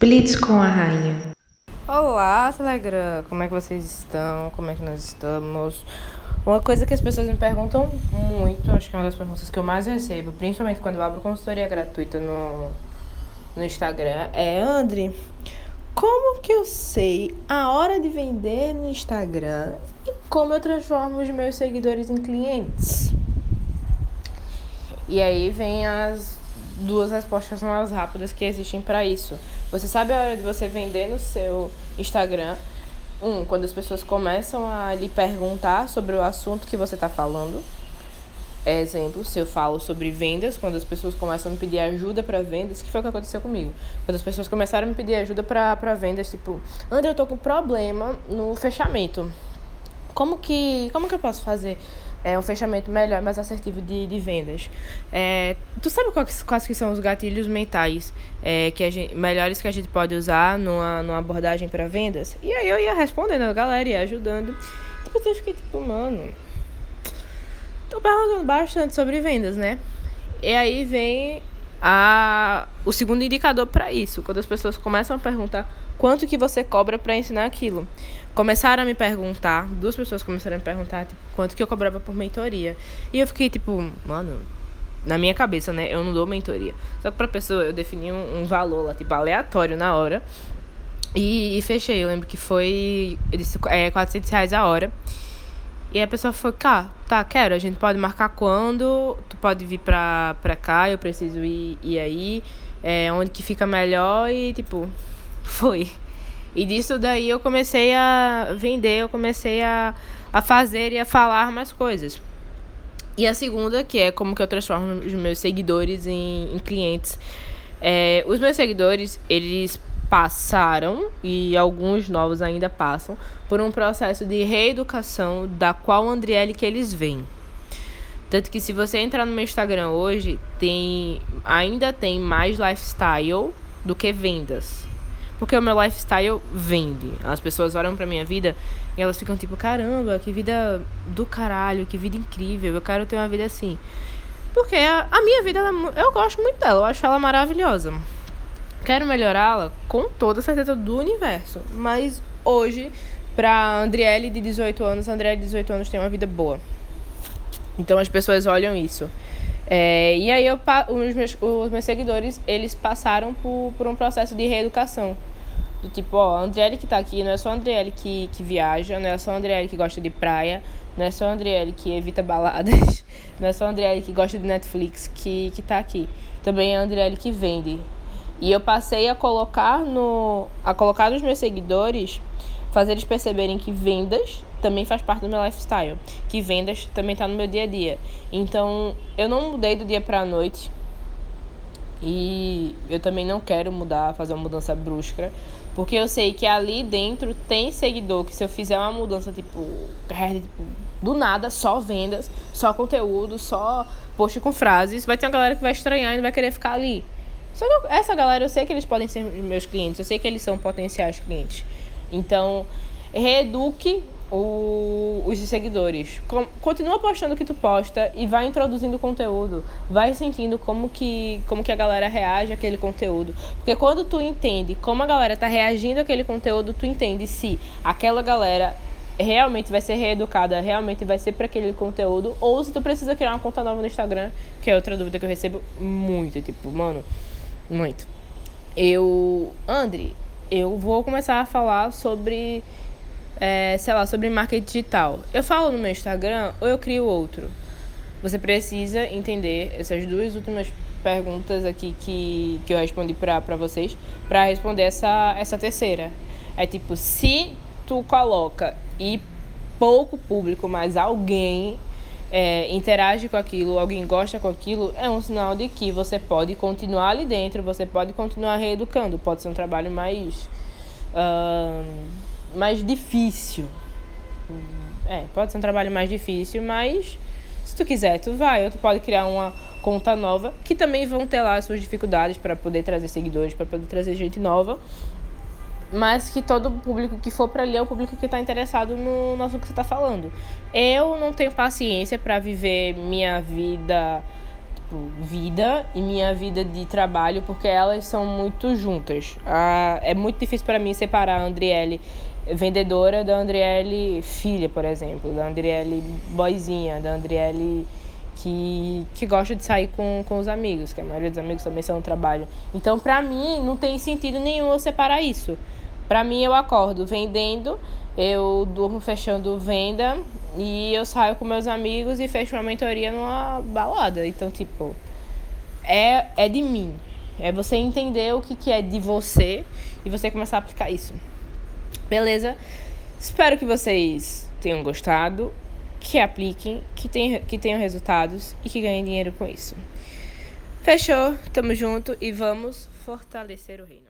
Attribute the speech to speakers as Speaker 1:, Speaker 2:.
Speaker 1: Blitz com a rainha.
Speaker 2: Olá, Telegram! Como é que vocês estão? Como é que nós estamos? Uma coisa que as pessoas me perguntam muito, acho que é uma das perguntas que eu mais recebo, principalmente quando eu abro consultoria gratuita no, no Instagram, é André, como que eu sei a hora de vender no Instagram e como eu transformo os meus seguidores em clientes? E aí vem as duas respostas mais rápidas que existem para isso. Você sabe a hora de você vender no seu Instagram. Um, quando as pessoas começam a lhe perguntar sobre o assunto que você está falando. Exemplo, se eu falo sobre vendas, quando as pessoas começam a me pedir ajuda para vendas, que foi o que aconteceu comigo. Quando as pessoas começaram a me pedir ajuda para vendas, tipo, André, eu tô com problema no fechamento. Como que, como que eu posso fazer? É, um fechamento melhor, mais assertivo de, de vendas. É, tu sabe quais, quais que são os gatilhos mentais é, que a gente, melhores que a gente pode usar numa, numa abordagem para vendas? E aí eu ia respondendo a galera, ia ajudando. Depois eu fiquei tipo, mano, tô perguntando bastante sobre vendas, né? E aí vem a, o segundo indicador para isso, quando as pessoas começam a perguntar quanto que você cobra para ensinar aquilo começaram a me perguntar, duas pessoas começaram a me perguntar tipo, quanto que eu cobrava por mentoria. E eu fiquei tipo, mano, na minha cabeça, né? Eu não dou mentoria. Só que pra pessoa eu defini um, um valor lá, tipo, aleatório na hora. E, e, fechei. Eu lembro que foi. Eu disse é, 400 reais a hora. E a pessoa foi, cá, tá, quero. A gente pode marcar quando. Tu pode vir pra, pra cá, eu preciso ir, ir aí. É, onde que fica melhor e, tipo, foi. E disso daí eu comecei a vender, eu comecei a, a fazer e a falar mais coisas. E a segunda, que é como que eu transformo os meus seguidores em, em clientes. É, os meus seguidores, eles passaram, e alguns novos ainda passam, por um processo de reeducação da qual Andriele que eles vêm. Tanto que se você entrar no meu Instagram hoje, tem ainda tem mais lifestyle do que vendas. Porque o meu lifestyle vende. As pessoas olham pra minha vida e elas ficam tipo, caramba, que vida do caralho, que vida incrível, eu quero ter uma vida assim. Porque a, a minha vida, ela, eu gosto muito dela, eu acho ela maravilhosa. Quero melhorá-la com toda a certeza do universo. Mas hoje, pra Andriele de 18 anos, a Andriele de 18 anos tem uma vida boa. Então as pessoas olham isso. É, e aí eu, os, meus, os meus seguidores, eles passaram por, por um processo de reeducação. Do tipo, ó, a Andriele que tá aqui não é só a Andriele que, que viaja, não é só a Andriele que gosta de praia, não é só a Andriele que evita baladas, não é só a Andriele que gosta de Netflix que, que tá aqui. Também é a Andriele que vende. E eu passei a colocar no. a colocar nos meus seguidores, fazer eles perceberem que vendas também faz parte do meu lifestyle. Que vendas também tá no meu dia a dia. Então, eu não mudei do dia pra noite. E eu também não quero mudar, fazer uma mudança brusca. Porque eu sei que ali dentro tem seguidor que se eu fizer uma mudança, tipo, tipo do nada, só vendas, só conteúdo, só post com frases, vai ter uma galera que vai estranhar e não vai querer ficar ali. Só que essa galera, eu sei que eles podem ser meus clientes, eu sei que eles são potenciais clientes. Então, reeduque o, os seguidores. Com, continua postando o que tu posta e vai introduzindo conteúdo. Vai sentindo como que, como que a galera reage àquele conteúdo. Porque quando tu entende como a galera tá reagindo àquele conteúdo, tu entende se aquela galera realmente vai ser reeducada, realmente vai ser para aquele conteúdo, ou se tu precisa criar uma conta nova no Instagram, que é outra dúvida que eu recebo muito, tipo, mano, muito. Eu, André, eu vou começar a falar sobre é, sei lá, sobre marketing digital. Eu falo no meu Instagram ou eu crio outro? Você precisa entender essas duas últimas perguntas aqui que, que eu respondi para vocês para responder essa, essa terceira. É tipo, se tu coloca e pouco público, mas alguém é, interage com aquilo, alguém gosta com aquilo, é um sinal de que você pode continuar ali dentro, você pode continuar reeducando. Pode ser um trabalho mais. Uh, mais difícil. É, pode ser um trabalho mais difícil, mas se tu quiser, tu vai. Ou tu pode criar uma conta nova, que também vão ter lá as suas dificuldades para poder trazer seguidores, para poder trazer gente nova. Mas que todo público que for para ali é o público que está interessado no, no assunto que você está falando. Eu não tenho paciência para viver minha vida tipo, vida e minha vida de trabalho, porque elas são muito juntas. Ah, é muito difícil para mim separar a Andriele vendedora da Andriele filha, por exemplo, da Andriele boizinha, da Andriele que, que gosta de sair com, com os amigos, que a maioria dos amigos também são no trabalho. Então, para mim, não tem sentido nenhum eu separar isso. Para mim, eu acordo vendendo, eu durmo fechando venda e eu saio com meus amigos e fecho uma mentoria numa balada. Então, tipo, é, é de mim. É você entender o que, que é de você e você começar a aplicar isso. Beleza? Espero que vocês tenham gostado, que apliquem, que tenham, que tenham resultados e que ganhem dinheiro com isso. Fechou? Tamo junto e vamos fortalecer o reino.